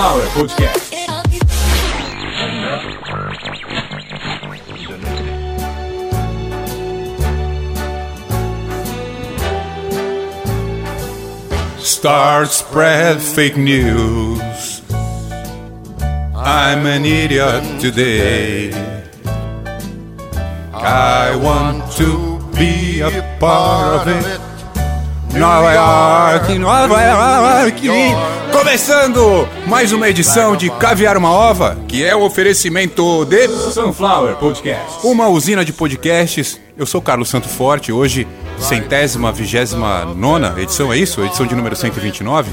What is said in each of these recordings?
Sunflower Podcast. Start spread fake news. I'm an idiot today. I want to be a part of it. Nova York, Nova York. Começando mais uma edição de Caviar uma Ova, que é o um oferecimento de Sunflower Podcast. Uma usina de podcasts. Eu sou Carlos Santo Forte, hoje centésima, vigésima nona edição, é isso? Edição de número 129?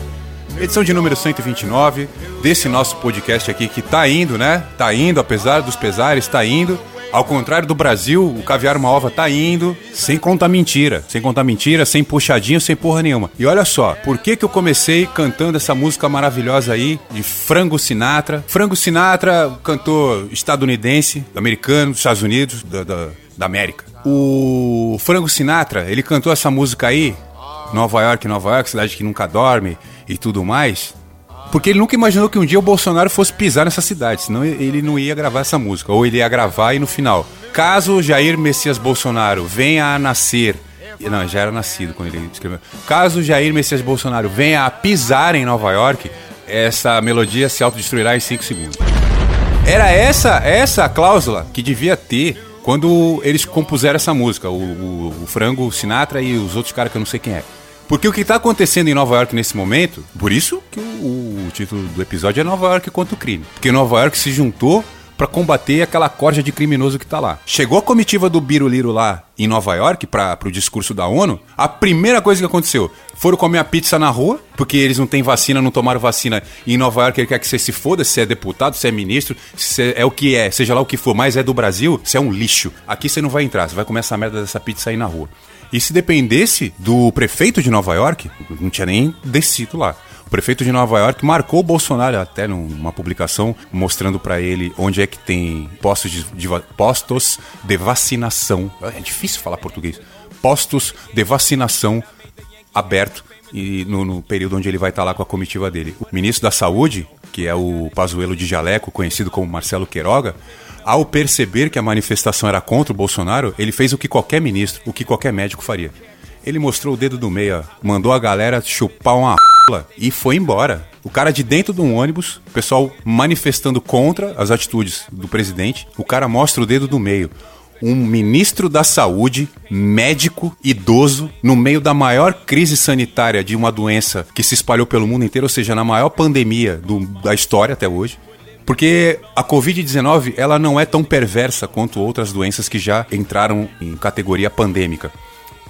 Edição de número 129 desse nosso podcast aqui que tá indo, né? Tá indo, apesar dos pesares, tá indo. Ao contrário do Brasil, o Caviar Uma Ova tá indo sem contar mentira. Sem contar mentira, sem puxadinho, sem porra nenhuma. E olha só, por que que eu comecei cantando essa música maravilhosa aí de Frango Sinatra? Frango Sinatra, cantor estadunidense, americano, dos Estados Unidos, da, da, da América. O Frango Sinatra, ele cantou essa música aí, Nova York, Nova York, cidade que nunca dorme e tudo mais. Porque ele nunca imaginou que um dia o Bolsonaro fosse pisar nessa cidade, senão ele não ia gravar essa música. Ou ele ia gravar e no final. Caso Jair Messias Bolsonaro venha a nascer. Não, já era nascido quando ele escreveu. Caso Jair Messias Bolsonaro venha a pisar em Nova York, essa melodia se autodestruirá em 5 segundos. Era essa essa a cláusula que devia ter quando eles compuseram essa música, o, o, o Frango Sinatra e os outros caras que eu não sei quem é. Porque o que está acontecendo em Nova York nesse momento, por isso que o, o, título do episódio é Nova York contra o crime. Porque Nova York se juntou para combater aquela corja de criminoso que tá lá. Chegou a comitiva do Biruliro lá em Nova York para o discurso da ONU. A primeira coisa que aconteceu, foram comer a pizza na rua, porque eles não têm vacina, não tomaram vacina. E em Nova York ele quer que você se foda, se é deputado, se é ministro, se é o que é, seja lá o que for, mas é do Brasil, você é um lixo. Aqui você não vai entrar, você vai comer essa merda dessa pizza aí na rua. E se dependesse do prefeito de Nova York, não tinha nem descido lá. O prefeito de Nova York marcou o Bolsonaro até numa publicação mostrando para ele onde é que tem postos de, de, postos de vacinação. É difícil falar português. Postos de vacinação aberto e no, no, período onde ele vai estar lá com a comitiva dele. O ministro da Saúde, que é o Pazuelo de Jaleco, conhecido como Marcelo Queiroga, ao perceber que a manifestação era contra o Bolsonaro, ele fez o que qualquer ministro, o que qualquer médico faria. Ele mostrou o dedo do meio, mandou a galera chupar uma e foi embora. O cara de dentro de um ônibus, o pessoal manifestando contra as atitudes do presidente, o cara mostra o dedo do meio um ministro da saúde, médico, idoso, no meio da maior crise sanitária de uma doença que se espalhou pelo mundo inteiro, ou seja, na maior pandemia do, da história até hoje. Porque a Covid-19 ela não é tão perversa quanto outras doenças que já entraram em categoria pandêmica.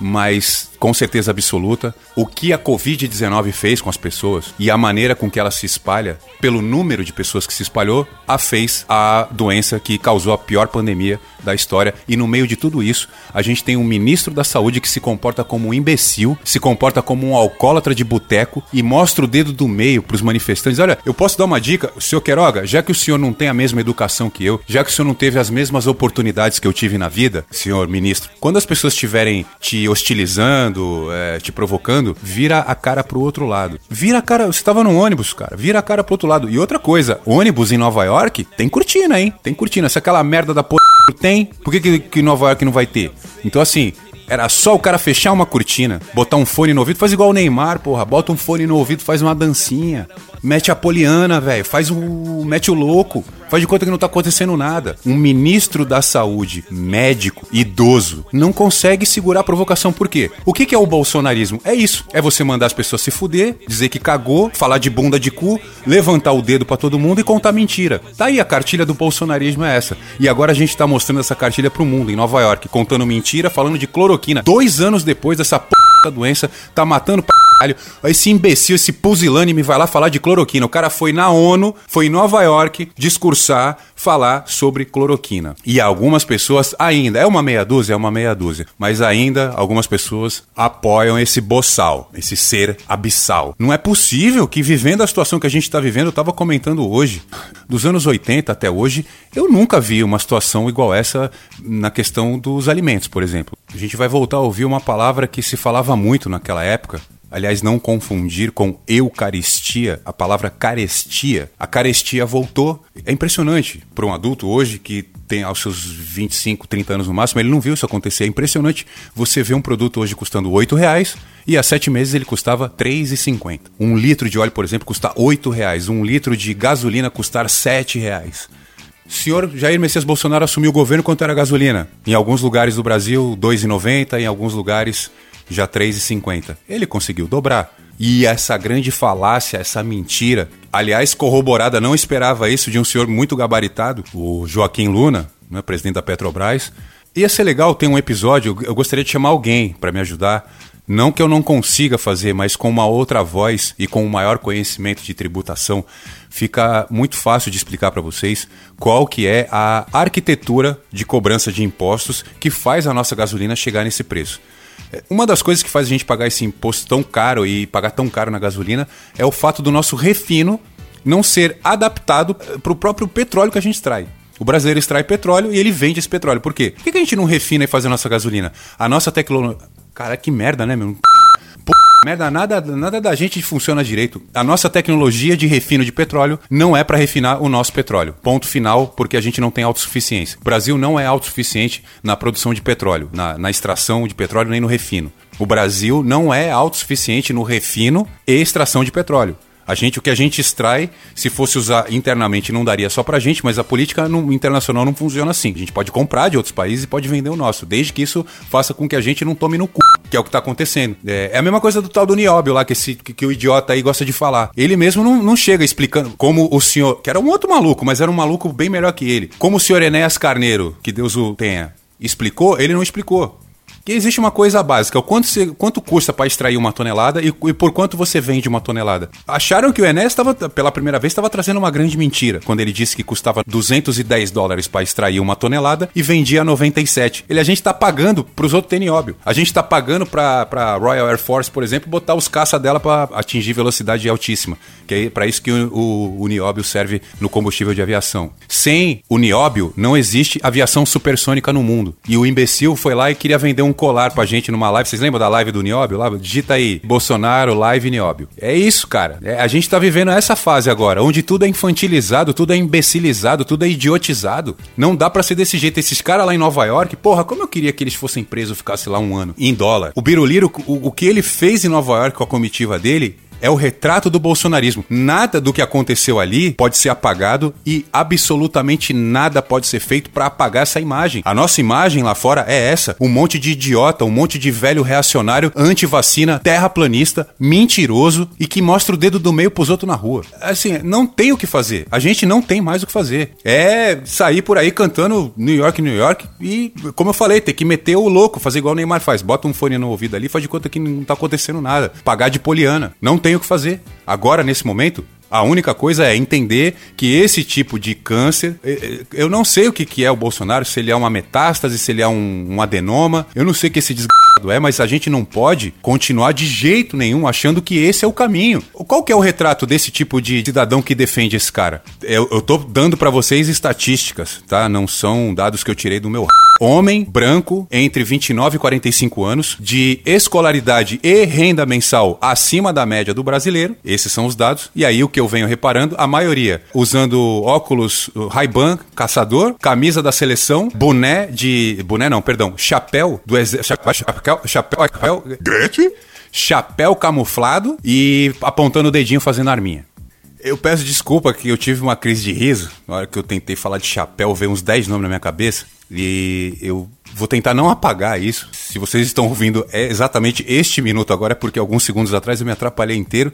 Mas com certeza absoluta, o que a Covid-19 fez com as pessoas e a maneira com que ela se espalha, pelo número de pessoas que se espalhou, a fez a doença que causou a pior pandemia da história. E no meio de tudo isso, a gente tem um ministro da saúde que se comporta como um imbecil, se comporta como um alcoólatra de boteco e mostra o dedo do meio para os manifestantes. Olha, eu posso dar uma dica, senhor Queiroga, já que o senhor não tem a mesma educação que eu, já que o senhor não teve as mesmas oportunidades que eu tive na vida, senhor ministro, quando as pessoas estiverem te hostilizando, é, te provocando, vira a cara pro outro lado. Vira a cara, você tava no ônibus, cara, vira a cara pro outro lado. E outra coisa, ônibus em Nova York tem cortina, hein? Tem cortina. Se aquela merda da porra tem, por que, que, que Nova York não vai ter? Então, assim, era só o cara fechar uma cortina, botar um fone no ouvido, faz igual o Neymar, porra. Bota um fone no ouvido, faz uma dancinha. Mete a poliana, velho. Faz o. Mete o louco. Faz de conta que não tá acontecendo nada. Um ministro da saúde, médico, idoso, não consegue segurar a provocação. Por quê? O que, que é o bolsonarismo? É isso. É você mandar as pessoas se fuder, dizer que cagou, falar de bunda de cu, levantar o dedo para todo mundo e contar mentira. Tá aí a cartilha do bolsonarismo é essa. E agora a gente tá mostrando essa cartilha pro mundo, em Nova York, contando mentira, falando de cloroquina. Dois anos depois dessa p doença, tá matando p esse imbecil, esse pusilânime vai lá falar de cloroquina. O cara foi na ONU, foi em Nova York discursar, falar sobre cloroquina. E algumas pessoas ainda, é uma meia dúzia, é uma meia dúzia, mas ainda algumas pessoas apoiam esse boçal, esse ser abissal. Não é possível que vivendo a situação que a gente está vivendo, eu estava comentando hoje, dos anos 80 até hoje, eu nunca vi uma situação igual essa na questão dos alimentos, por exemplo. A gente vai voltar a ouvir uma palavra que se falava muito naquela época, Aliás, não confundir com eucaristia, a palavra carestia. A carestia voltou. É impressionante para um adulto hoje que tem aos seus 25, 30 anos no máximo, ele não viu isso acontecer. É impressionante você ver um produto hoje custando 8 reais e há sete meses ele custava 3,50. Um litro de óleo, por exemplo, custa 8 reais. Um litro de gasolina custar 7 reais. Senhor Jair Messias Bolsonaro assumiu o governo quanto era a gasolina? Em alguns lugares do Brasil, 2,90, em alguns lugares já 3,50. Ele conseguiu dobrar. E essa grande falácia, essa mentira, aliás, corroborada, não esperava isso de um senhor muito gabaritado, o Joaquim Luna, né, presidente da Petrobras. Ia ser legal ter um episódio, eu gostaria de chamar alguém para me ajudar. Não que eu não consiga fazer, mas com uma outra voz e com um maior conhecimento de tributação, fica muito fácil de explicar para vocês qual que é a arquitetura de cobrança de impostos que faz a nossa gasolina chegar nesse preço. Uma das coisas que faz a gente pagar esse imposto tão caro e pagar tão caro na gasolina é o fato do nosso refino não ser adaptado para o próprio petróleo que a gente extrai. O brasileiro extrai petróleo e ele vende esse petróleo. Por quê? Por que a gente não refina e faz a nossa gasolina? A nossa tecnologia. Cara, que merda, né, meu? Merda, nada, nada da gente funciona direito. A nossa tecnologia de refino de petróleo não é para refinar o nosso petróleo. Ponto final, porque a gente não tem autossuficiência. O Brasil não é autossuficiente na produção de petróleo, na, na extração de petróleo nem no refino. O Brasil não é autossuficiente no refino e extração de petróleo. A gente, o que a gente extrai, se fosse usar internamente, não daria só pra gente, mas a política no, internacional não funciona assim. A gente pode comprar de outros países e pode vender o nosso, desde que isso faça com que a gente não tome no cu, que é o que tá acontecendo. É, é a mesma coisa do tal do Nióbio lá, que, esse, que, que, o idiota aí gosta de falar. Ele mesmo não, não chega explicando como o senhor, que era um outro maluco, mas era um maluco bem melhor que ele, como o senhor Enéas Carneiro, que Deus o tenha, explicou, ele não explicou que existe uma coisa básica: o quanto, você, quanto custa para extrair uma tonelada e, e, por quanto você vende uma tonelada. Acharam que o Enes estava, pela primeira vez, estava trazendo uma grande mentira quando ele disse que custava 210 dólares para extrair uma tonelada e vendia 97. Ele a gente está pagando para os outros óbvio. A gente está pagando para Royal Air Force, por exemplo, botar os caça dela para atingir velocidade altíssima. Que é para isso que o, o, o nióbio serve no combustível de aviação. Sem o nióbio, não existe aviação supersônica no mundo. E o imbecil foi lá e queria vender um colar pra gente numa live. Vocês lembram da live do Nióbio? Lá, digita aí, Bolsonaro, live Nióbio. É isso, cara. É, a gente tá vivendo essa fase agora, onde tudo é infantilizado, tudo é imbecilizado, tudo é idiotizado. Não dá para ser desse jeito. Esses caras lá em Nova York, porra, como eu queria que eles fossem presos, ficassem lá um ano em dólar. O Biruliro, o, o que ele fez em Nova York com a comitiva dele, é o retrato do bolsonarismo. Nada do que aconteceu ali pode ser apagado e absolutamente nada pode ser feito para apagar essa imagem. A nossa imagem lá fora é essa: um monte de idiota, um monte de velho reacionário, anti-vacina, terraplanista, mentiroso e que mostra o dedo do meio pros outros na rua. Assim, não tem o que fazer. A gente não tem mais o que fazer. É sair por aí cantando New York, New York e, como eu falei, ter que meter o louco, fazer igual o Neymar faz. Bota um fone no ouvido ali, faz de conta que não tá acontecendo nada. Pagar de poliana. Não tem o que fazer. Agora, nesse momento, a única coisa é entender que esse tipo de câncer, eu não sei o que é o Bolsonaro, se ele é uma metástase, se ele é um, adenoma, eu não sei que esse desgraçado é, mas a gente não pode continuar de jeito nenhum achando que esse é o caminho. Qual que é o retrato desse tipo de cidadão que defende esse cara? Eu, eu tô dando para vocês estatísticas, tá? Não são dados que eu tirei do meu homem branco entre 29 e 45 anos, de escolaridade e renda mensal acima da média do brasileiro. Esses são os dados. E aí o que eu venho reparando, a maioria usando óculos Ray-Ban, caçador, camisa da seleção, boné de, boné não, perdão, chapéu do exército, chapéu, chapéu, Gretchen? chapéu camuflado e apontando o dedinho fazendo arminha. Eu peço desculpa que eu tive uma crise de riso na hora que eu tentei falar de chapéu, veio uns 10 nomes na minha cabeça. E eu vou tentar não apagar isso. Se vocês estão ouvindo é exatamente este minuto agora, é porque alguns segundos atrás eu me atrapalhei inteiro,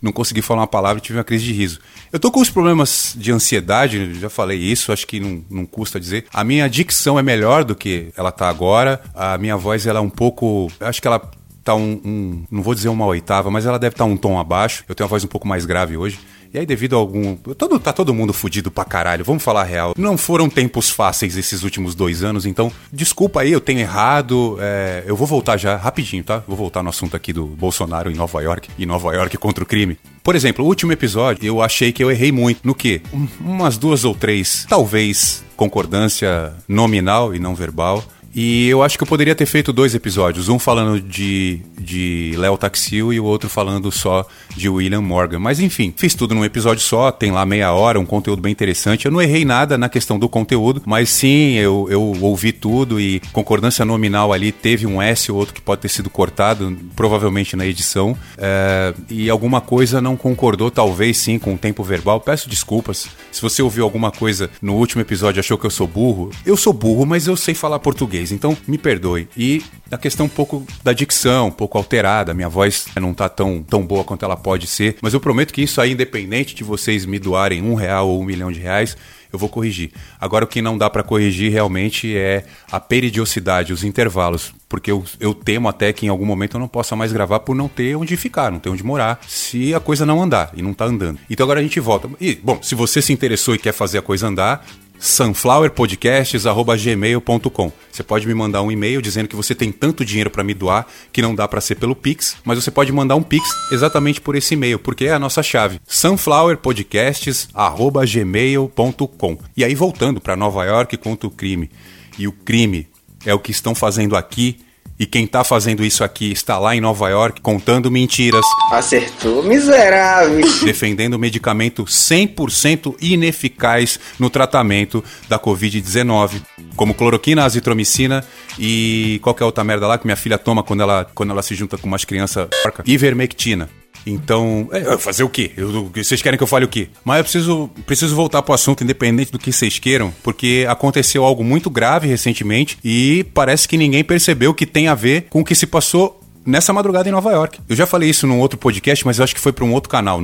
não consegui falar uma palavra e tive uma crise de riso. Eu tô com os problemas de ansiedade, já falei isso, acho que não, não custa dizer. A minha dicção é melhor do que ela tá agora. A minha voz ela é um pouco. Acho que ela tá um, um, não vou dizer uma oitava, mas ela deve estar tá um tom abaixo. Eu tenho uma voz um pouco mais grave hoje. E aí, devido a algum. Todo, tá todo mundo fudido pra caralho, vamos falar a real. Não foram tempos fáceis esses últimos dois anos, então, desculpa aí, eu tenho errado. É... eu vou voltar já rapidinho, tá? Vou voltar no assunto aqui do Bolsonaro em Nova York e Nova York contra o crime. Por exemplo, o último episódio, eu achei que eu errei muito. No quê? Um, umas duas ou três, talvez, concordância nominal e não verbal E eu acho que eu poderia ter feito dois episódios, um falando de, de Léo Taxil e o outro falando só de William Morgan. Mas enfim, fiz tudo num episódio só, tem lá meia hora, um conteúdo bem interessante. Eu não errei nada na questão do conteúdo, mas sim, eu, eu ouvi tudo e concordância nominal ali teve um S ou outro que pode ter sido cortado, provavelmente na edição. É, e alguma coisa não concordou, talvez sim, com o tempo verbal. Peço desculpas. Se você ouviu alguma coisa no último episódio e achou que eu sou burro, eu sou burro, mas eu sei falar português, então me perdoe. E a questão um pouco da dicção, um pouco alterada, minha voz não tá tão, tão boa quanto ela pode ser, mas eu prometo que isso aí, independente de vocês me doarem um real ou um milhão de reais, eu vou corrigir. Agora, o que não dá para corrigir realmente é a periodicidade, os intervalos, porque eu, eu temo até que em algum momento eu não possa mais gravar por não ter onde ficar, não ter onde morar, se a coisa não andar e não tá andando. Então agora a gente volta. E, bom, se você se interessou e quer fazer a coisa andar, sunflowerpodcasts@gmail.com. Você pode me mandar um e-mail dizendo que você tem tanto dinheiro para me doar que não dá para ser pelo Pix, mas você pode mandar um Pix exatamente por esse e-mail, porque é a nossa chave. sunflowerpodcasts@gmail.com. E aí voltando para Nova York contra o crime. E o crime é o que estão fazendo aqui e quem tá fazendo isso aqui está lá em Nova York contando mentiras. Acertou, miserável. Defendendo medicamento 100% ineficaz no tratamento da Covid-19, como cloroquina, azitromicina e qualquer outra merda lá que minha filha toma quando ela, quando ela se junta com umas crianças. Ivermectina. Então, é, fazer o quê? Eu, vocês querem que eu fale o quê? Mas eu preciso, preciso voltar pro assunto, independente do que vocês queiram, porque aconteceu algo muito grave recentemente e parece que ninguém percebeu que tem a ver com o que se passou nessa madrugada em Nova York. Eu já falei isso num outro podcast, mas eu acho que foi para um outro canal,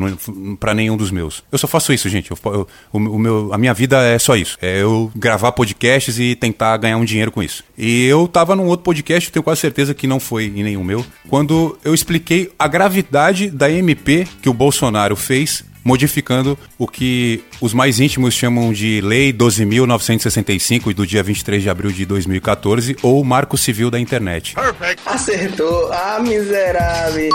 para nenhum dos meus. Eu só faço isso, gente. Eu, eu, o, o, meu, a minha vida é só isso. É eu gravar podcasts e tentar ganhar um dinheiro com isso. E eu tava num outro podcast, tenho quase certeza que não foi em nenhum meu, quando eu expliquei a gravidade da MP que o Bolsonaro fez modificando o que os mais íntimos chamam de Lei 12.965 do dia 23 de abril de 2014 ou Marco Civil da Internet. Perfect. Acertou. Ah, miserável.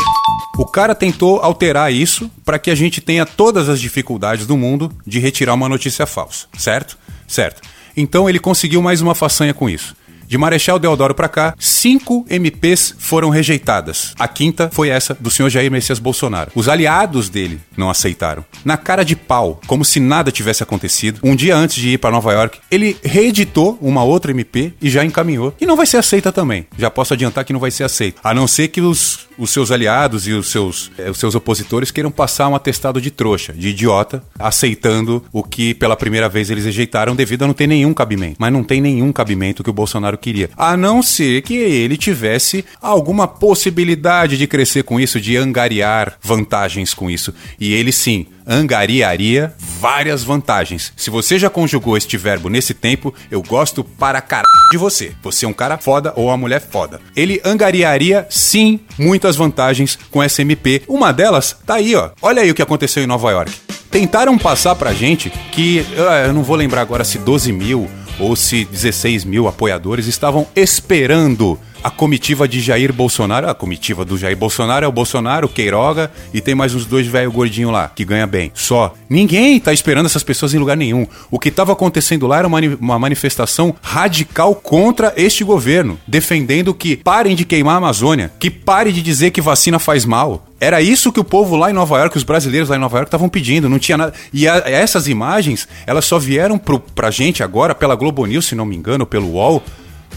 O cara tentou alterar isso para que a gente tenha todas as dificuldades do mundo de retirar uma notícia falsa, certo? Certo. Então ele conseguiu mais uma façanha com isso. De Marechal Deodoro para cá, cinco MPs foram rejeitadas. A quinta foi essa do senhor Jair Messias Bolsonaro. Os aliados dele não aceitaram. Na cara de pau, como se nada tivesse acontecido, um dia antes de ir para Nova York, ele reeditou uma outra MP e já encaminhou. E não vai ser aceita também. Já posso adiantar que não vai ser aceita. A não ser que os, os seus aliados e os seus, eh, os seus opositores queiram passar um atestado de trouxa, de idiota, aceitando o que pela primeira vez eles rejeitaram devido a não ter nenhum cabimento. Mas não tem nenhum cabimento que o Bolsonaro Bolsonaro queria. A não ser que ele tivesse alguma possibilidade de crescer com isso, de angariar vantagens com isso. E ele sim, angariaria várias vantagens. Se você já conjugou este verbo nesse tempo, eu gosto para caralho de você. Você é um cara foda ou uma mulher foda. Ele angariaria sim muitas vantagens com SMP. Uma delas tá aí, ó. Olha aí o que aconteceu em Nova York. Tentaram passar pra gente que, ah, eu não vou lembrar agora se 12 mil ou se 16 mil apoiadores estavam esperando a comitiva de Jair Bolsonaro. A comitiva do Jair Bolsonaro é o Bolsonaro, o Queiroga e tem mais uns dois velho gordinho lá, que ganha bem. Só. Ninguém tá esperando essas pessoas em lugar nenhum. O que estava acontecendo lá era uma, uma manifestação radical contra este governo, defendendo que parem de queimar a Amazônia, que pare de dizer que vacina faz mal. Era isso que o povo lá em Nova York, os brasileiros lá em Nova York estavam pedindo, não tinha nada. E a, essas imagens, elas só vieram pro, pra gente agora pela Globo News, se não me engano, pelo UOL,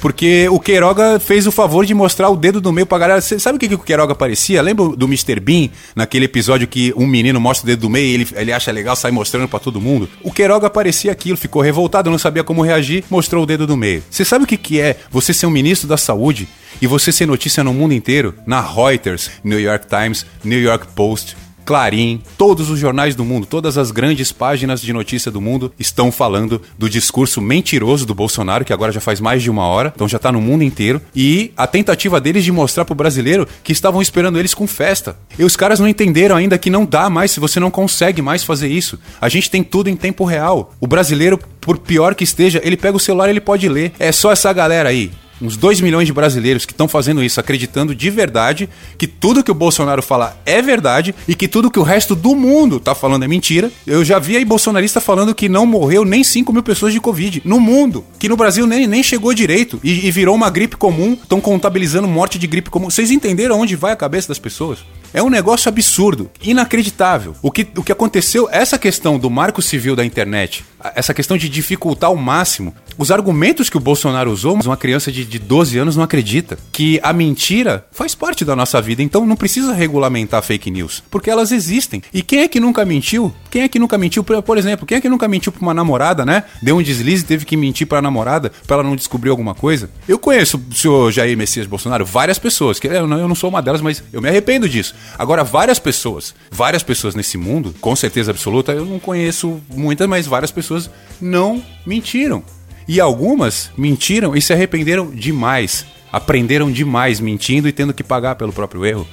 porque o Queiroga fez o favor de mostrar o dedo do meio pra galera. Você sabe o que, que o Queiroga parecia? Lembra do Mr. Bean, naquele episódio que um menino mostra o dedo do meio e ele, ele acha legal, sai mostrando para todo mundo? O Queiroga parecia aquilo, ficou revoltado, não sabia como reagir, mostrou o dedo do meio. Você sabe o que, que é você ser um ministro da saúde e você ser notícia no mundo inteiro? Na Reuters, New York Times, New York Post, Clarim, todos os jornais do mundo, todas as grandes páginas de notícia do mundo estão falando do discurso mentiroso do Bolsonaro, que agora já faz mais de uma hora, então já está no mundo inteiro, e a tentativa deles de mostrar pro brasileiro que estavam esperando eles com festa. E os caras não entenderam ainda que não dá mais, se você não consegue mais fazer isso. A gente tem tudo em tempo real. O brasileiro, por pior que esteja, ele pega o celular e ele pode ler. É só essa galera aí uns 2 milhões de brasileiros que estão fazendo isso, acreditando de verdade que tudo que o Bolsonaro fala é verdade e que tudo que o resto do mundo tá falando é mentira. Eu já vi aí bolsonarista falando que não morreu nem 5 mil pessoas de Covid no mundo, que no Brasil nem, nem chegou direito e, e virou uma gripe comum, estão contabilizando morte de gripe comum. Vocês entenderam onde vai a cabeça das pessoas? É um negócio absurdo, inacreditável. O que, o que aconteceu, essa questão do marco civil da internet, essa questão de dificultar ao máximo, os argumentos que o Bolsonaro usou, uma criança de, de 12 anos não acredita. Que a mentira faz parte da nossa vida, então não precisa regulamentar fake news, porque elas existem. E quem é que nunca mentiu? Quem é que nunca mentiu? Por, exemplo, quem é que nunca mentiu pra uma namorada, né? Deu um deslize e teve que mentir pra namorada pra ela não descobrir alguma coisa? Eu conheço o senhor Jair Messias Bolsonaro, várias pessoas, que não, eu não sou uma delas, mas eu me arrependo disso. Agora, várias pessoas, várias pessoas nesse mundo, com certeza absoluta, eu não conheço muitas, mas várias pessoas não mentiram. E algumas mentiram e se arrependeram demais. Aprenderam demais mentindo e tendo que pagar pelo próprio erro.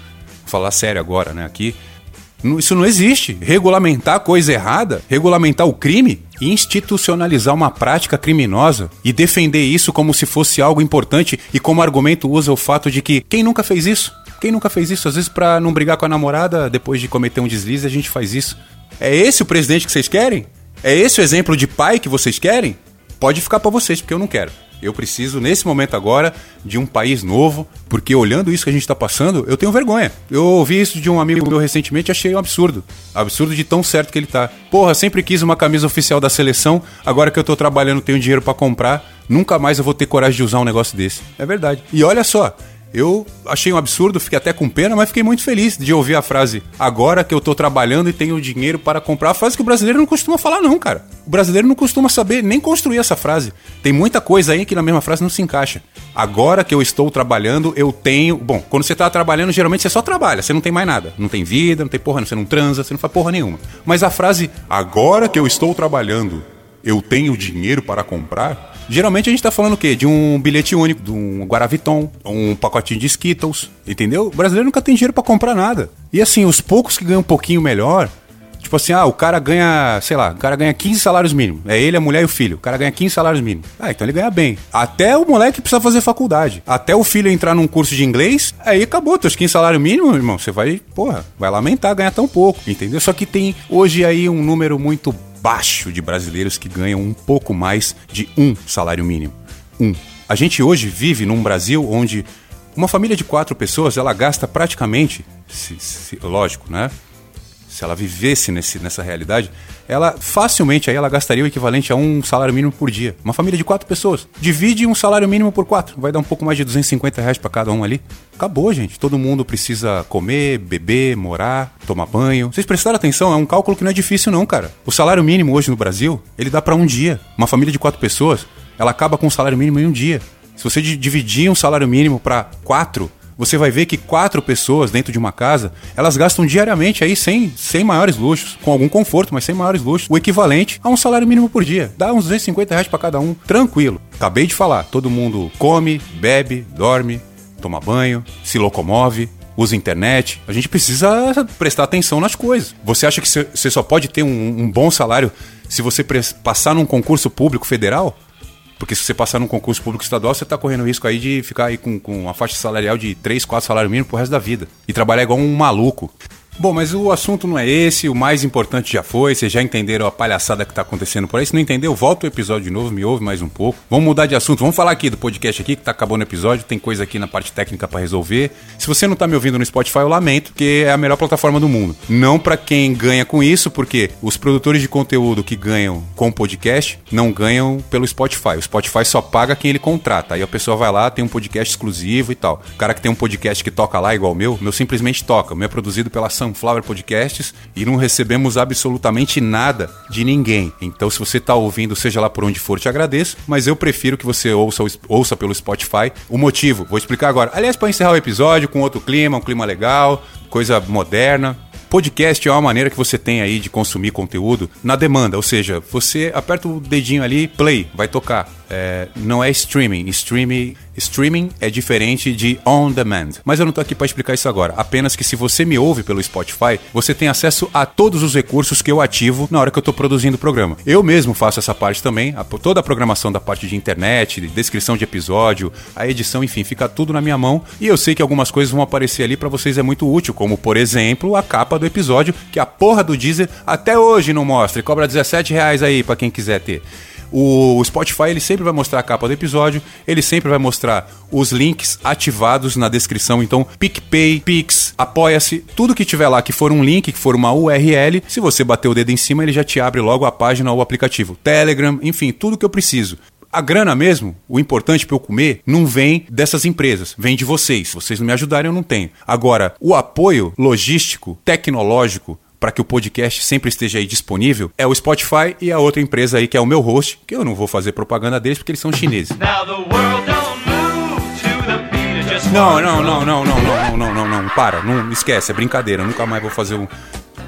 Vou falar sério agora, né? Aqui. Isso não existe. Regulamentar coisa errada, regulamentar o crime, institucionalizar uma prática criminosa e defender isso como se fosse algo importante e como argumento usa o fato de que quem nunca fez isso? Quem nunca fez isso? Às vezes, para não brigar com a namorada, depois de cometer um deslize, a gente faz isso. É esse o presidente que vocês querem? É esse o exemplo de pai que vocês querem? Pode ficar para vocês, porque eu não quero. Eu preciso, nesse momento agora, de um país novo, porque olhando isso que a gente está passando, eu tenho vergonha. Eu ouvi isso de um amigo meu recentemente e achei um absurdo. Absurdo de tão certo que ele tá. Porra, sempre quis uma camisa oficial da seleção, agora que eu tô trabalhando, tenho dinheiro para comprar, nunca mais eu vou ter coragem de usar um negócio desse. É verdade. E olha só, eu achei um absurdo, fiquei até com pena, mas fiquei muito feliz de ouvir a frase agora que eu tô trabalhando e tenho dinheiro para comprar. A frase que o brasileiro não costuma falar, não, cara. O brasileiro não costuma saber nem construir essa frase. Tem muita coisa aí que na mesma frase não se encaixa. Agora que eu estou trabalhando, eu tenho. Bom, quando você tá trabalhando, geralmente você só trabalha, você não tem mais nada. Não tem vida, não tem porra, você não transa, você não faz porra nenhuma. Mas a frase agora que eu estou trabalhando, eu tenho dinheiro para comprar Geralmente a gente tá falando o quê? De um bilhete único, de um Guaraviton, um pacotinho de Skittles, entendeu? O brasileiro nunca tem dinheiro para comprar nada. E assim, os poucos que ganham um pouquinho melhor, Tipo assim, ah, o cara ganha, sei lá, o cara ganha 15 salários mínimos. É ele, a mulher e o filho. O cara ganha 15 salários mínimos. Ah, então ele ganha bem. Até o moleque precisa fazer faculdade. Até o filho entrar num curso de inglês, aí acabou. Teus 15 salários mínimos, irmão, você vai, porra, vai lamentar ganhar tão pouco, entendeu? Só que tem hoje aí um número muito baixo de brasileiros que ganham um pouco mais de um salário mínimo. Um. A gente hoje vive num Brasil onde uma família de quatro pessoas ela gasta praticamente, se, se, lógico, né? Se ela vivesse nesse, nessa realidade, ela facilmente aí ela gastaria o equivalente a um salário mínimo por dia. Uma família de quatro pessoas. Divide um salário mínimo por quatro. Vai dar um pouco mais de 250 reais para cada um ali. Acabou, gente. Todo mundo precisa comer, beber, morar, tomar banho. Vocês prestaram atenção? É um cálculo que não é difícil, não, cara. O salário mínimo hoje no Brasil, ele dá para um dia. Uma família de quatro pessoas, ela acaba com o salário mínimo em um dia. Se você dividir um salário mínimo para quatro, você vai ver que quatro pessoas dentro de uma casa, elas gastam diariamente aí sem, sem maiores luxos, com algum conforto, mas sem maiores luxos, o equivalente a um salário mínimo por dia. Dá uns 250 reais para cada um, tranquilo. Acabei de falar, todo mundo come, bebe, dorme, toma banho, se locomove, usa internet. A gente precisa prestar atenção nas coisas. Você acha que você só pode ter um, um bom salário se você passar num concurso público federal? Porque se você passar num concurso público estadual, você está correndo risco aí de ficar aí com, com uma faixa salarial de 3, 4 salários mínimos pro resto da vida. E trabalhar igual um maluco. Bom, mas o assunto não é esse, o mais importante já foi, vocês já entenderam a palhaçada que tá acontecendo por aí. Se não entendeu, volta o episódio de novo, me ouve mais um pouco. Vamos mudar de assunto, vamos falar aqui do podcast aqui, que tá acabando o episódio, tem coisa aqui na parte técnica para resolver. Se você não tá me ouvindo no Spotify, eu lamento, porque é a melhor plataforma do mundo. Não para quem ganha com isso, porque os produtores de conteúdo que ganham com podcast não ganham pelo Spotify. O Spotify só paga quem ele contrata. Aí a pessoa vai lá, tem um podcast exclusivo e tal. O cara que tem um podcast que toca lá igual o meu, meu simplesmente toca. O meu é produzido pela Sunflower Podcasts e não recebemos absolutamente nada de ninguém. Então, se você está ouvindo, seja lá por onde for, te agradeço, mas eu prefiro que você ouça, ouça pelo Spotify. O motivo, vou explicar agora. Aliás, para encerrar o episódio com outro clima, um clima legal, coisa moderna. Podcast é uma maneira que você tem aí de consumir conteúdo na demanda, ou seja, você aperta o dedinho ali, play, vai tocar é, não é streaming. Streaming, streaming é diferente de on demand. Mas eu não tô aqui para explicar isso agora. Apenas que se você me ouve pelo Spotify, você tem acesso a todos os recursos que eu ativo na hora que eu tô produzindo o programa. Eu mesmo faço essa parte também, a, toda a programação da parte de internet, de descrição de episódio, a edição, enfim, fica tudo na minha mão. E eu sei que algumas coisas vão aparecer ali para vocês é muito útil, como por exemplo a capa do episódio, que a porra do Deezer até hoje não mostra e cobra 17 reais aí para quem quiser ter. O Spotify ele sempre vai mostrar a capa do episódio, ele sempre vai mostrar os links ativados na descrição. Então, PicPay, Pix, Apoia-se, tudo que tiver lá que for um link, que for uma URL, se você bater o dedo em cima, ele já te abre logo a página ou o aplicativo. Telegram, enfim, tudo que eu preciso. A grana mesmo, o importante para eu comer, não vem dessas empresas, vem de vocês. Vocês não me ajudarem, eu não tenho. Agora, o apoio logístico, tecnológico, para que o podcast sempre esteja aí disponível é o Spotify e a outra empresa aí que é o meu host, que eu não vou fazer propaganda deles porque eles são chineses. Não, não, não, não, não, não, não, não, não, para, não esquece, é brincadeira, nunca mais vou fazer um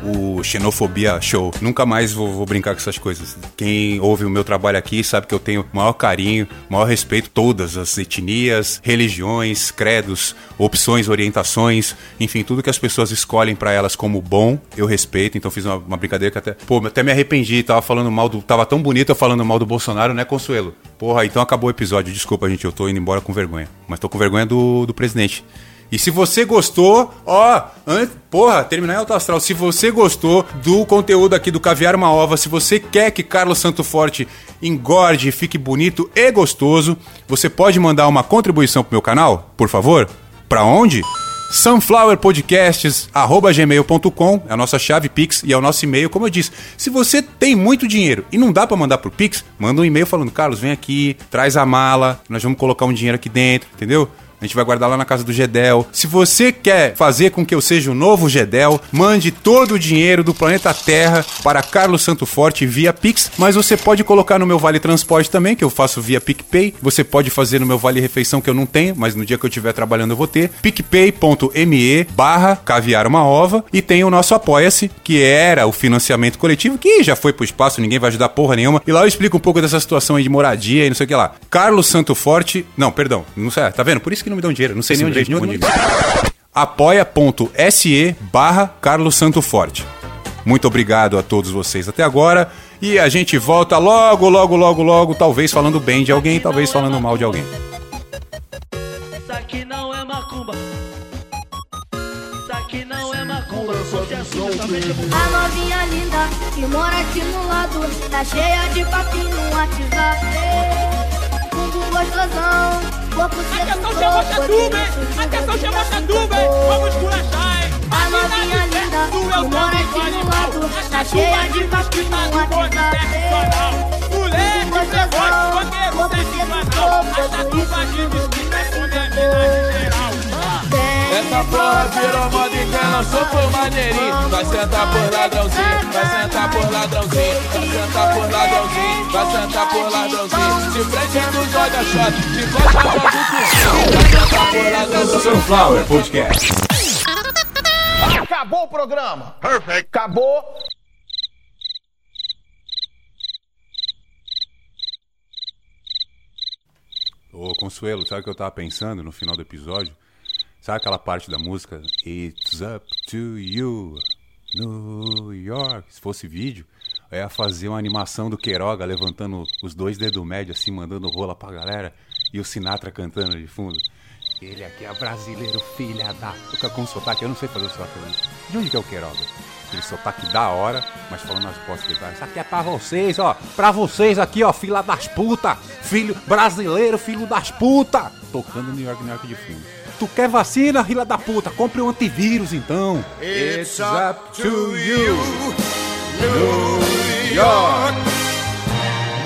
o Xenofobia Show. Nunca mais vou, vou, brincar com essas coisas. Quem ouve o meu trabalho aqui sabe que eu tenho maior carinho, maior respeito todas as etnias, religiões, credos, opções, orientações, enfim, tudo que as pessoas escolhem para elas como bom, eu respeito. Então fiz uma, uma, brincadeira que até, pô, até me arrependi, tava falando mal do, tava tão bonito eu falando mal do Bolsonaro, né, Consuelo? Porra, então acabou o episódio. Desculpa, gente, eu tô indo embora com vergonha. Mas tô com vergonha do, do presidente. E se você gostou, ó, antes, porra, terminar em alto astral. Se você gostou do conteúdo aqui do Caviar uma Ova, se você quer que Carlos Santo Forte engorde, fique bonito e gostoso, você pode mandar uma contribuição pro meu canal, por favor? Para onde? sunflowerpodcasts@gmail.com é a nossa chave Pix e é o nosso e-mail, como eu disse. Se você tem muito dinheiro e não dá para mandar pro Pix, manda um e-mail falando: "Carlos, vem aqui, traz a mala, nós vamos colocar um dinheiro aqui dentro", entendeu? A gente vai guardar lá na casa do Gedel. Se você quer fazer com que eu seja o novo Gedel, mande todo o dinheiro do planeta Terra para Carlos Santo Forte via Pix, mas você pode colocar no meu Vale Transporte também, que eu faço via PicPay. Você pode fazer no meu Vale Refeição, que eu não tenho, mas no dia que eu estiver trabalhando eu vou ter. picpay.me barra caviar uma ova. E tem o nosso Apoia-se, que era o financiamento coletivo, que já foi pro espaço, ninguém vai ajudar porra nenhuma. E lá eu explico um pouco dessa situação aí de moradia e não sei o que lá. Carlos Santo Forte... Não, perdão. Não sei, tá vendo? Por isso que não me dão dinheiro. Não sei Esse nem onde, é onde apoia.se barra Carlos Santo Forte. Muito obrigado a todos vocês até agora. E a gente volta logo, logo, logo, logo, talvez falando bem de alguém, talvez falando mal de alguém. Isso aqui não é macumba. Isso aqui não é macumba. A novinha linda que mora aqui no lado, tá cheia de papinho no WhatsApp. Fundo gostosão Atenção, Xamotatuba, hein? Atenção, Xamotatuba, hein? Vamos culachar, hein? A novinha linda, é eu de e animal. Tá cheia de papinho, a vida é Moleque, você gosta, banqueiro, sensacional. A tatuagem de esquina, com minha mina de essa porra virou moda e quem lançou foi maneirinho. Vai sentar por ladrãozinho, vai sentar por ladrãozinho. Vai sentar por ladrãozinho, vai sentar por ladrãozinho. De frente tu joga shot, de costa joga o Vai sentar por ladrãozinho. Sunflower Podcast. Acabou o programa. Perfect. Acabou. Ô Consuelo, sabe o que eu tava pensando no final do episódio? Sabe aquela parte da música? It's up to you, New York. Se fosse vídeo, eu ia fazer uma animação do Queiroga levantando os dois dedos médios, assim, mandando rola pra galera. E o Sinatra cantando de fundo. Ele aqui é brasileiro, filha da. Fica com sotaque, eu não sei fazer o sotaque. De onde que é o Queiroga? Aquele sotaque da hora, mas falando as postas dele. Isso aqui é pra vocês, ó. Pra vocês aqui, ó, filha das puta. Filho brasileiro, filho das puta. Tocando New York, New York de fundo. Tu quer vacina, rila da puta? Compre um antivírus então. It's up to you, New York.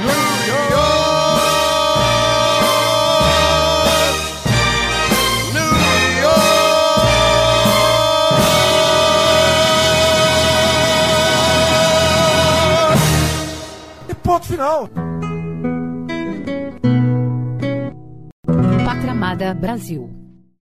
New York. New York. E ponto final. Pátria Amada Brasil.